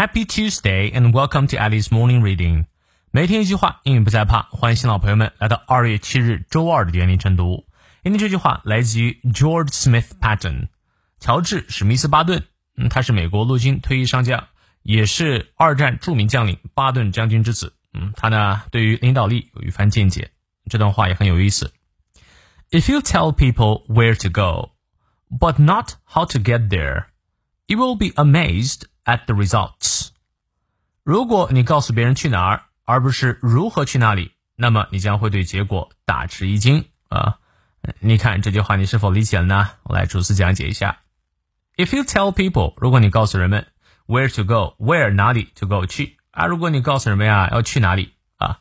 Happy Tuesday and welcome to Alice Morning Reading。每天一句话，英语不再怕。欢迎新老朋友们来到二月七日周二的原理晨读。今天这句话来自于 George Smith Patton，乔治史密斯巴顿。嗯，他是美国陆军退役上将，也是二战着名将领巴顿将军之子。嗯，他呢对于领导力有一番见解。这段话也很有意思。If you tell people where to go, but not how to get there, you will be amazed at the results. 如果你告诉别人去哪儿，而不是如何去那里，那么你将会对结果大吃一惊啊！你看这句话，你是否理解了呢？我来逐词讲解一下。If you tell people，如果你告诉人们 where to go，where 哪里 to go 去啊？如果你告诉人们呀要去哪里啊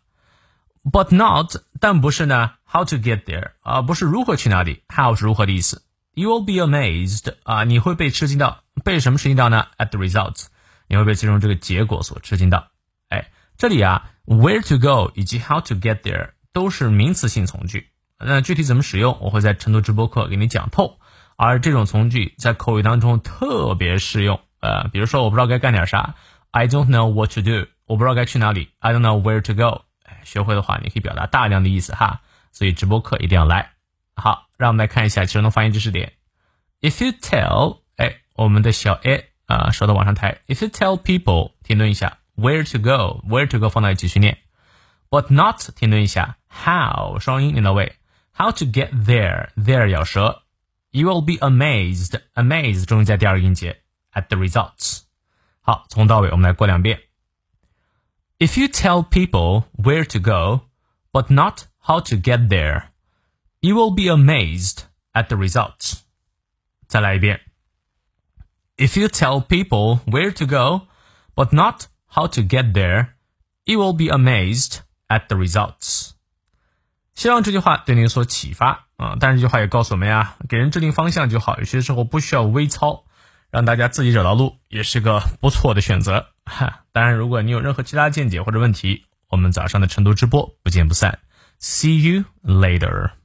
？But not，但不是呢？How to get there 啊？不是如何去哪里？How 是如何的意思？You will be amazed 啊！你会被吃惊到，被什么吃惊到呢？At the results，你会被其中这个结果所吃惊到。哎，这里啊，where to go 以及 how to get there 都是名词性从句。那具体怎么使用，我会在成都直播课给你讲透。而这种从句在口语当中特别适用，呃，比如说我不知道该干点啥，I don't know what to do，我不知道该去哪里，I don't know where to go。哎学会的话，你可以表达大量的意思哈，所以直播课一定要来。好，让我们来看一下其中的发音知识点。If you tell，哎，我们的小 a 啊，手都往上抬。If you tell people，停顿一下，where to go，where to go 放到一起去念，but not 停顿一下，how 双音念到位，how to get there，there 咬舌。You will be amazed. Amazed 中加第二个音节 at the results. 好，从到尾我们来过两遍。If you tell people where to go, but not how to get there, you will be amazed at the results. 再来一遍。 If you tell people where to go, but not how to get there, you will be amazed at the results. 希望这句话对您有所启发啊！但是这句话也告诉我们呀，给人制定方向就好，有些时候不需要微操，让大家自己找到路也是个不错的选择。哈，当然，如果你有任何其他见解或者问题，我们早上的晨读直播不见不散。See you later.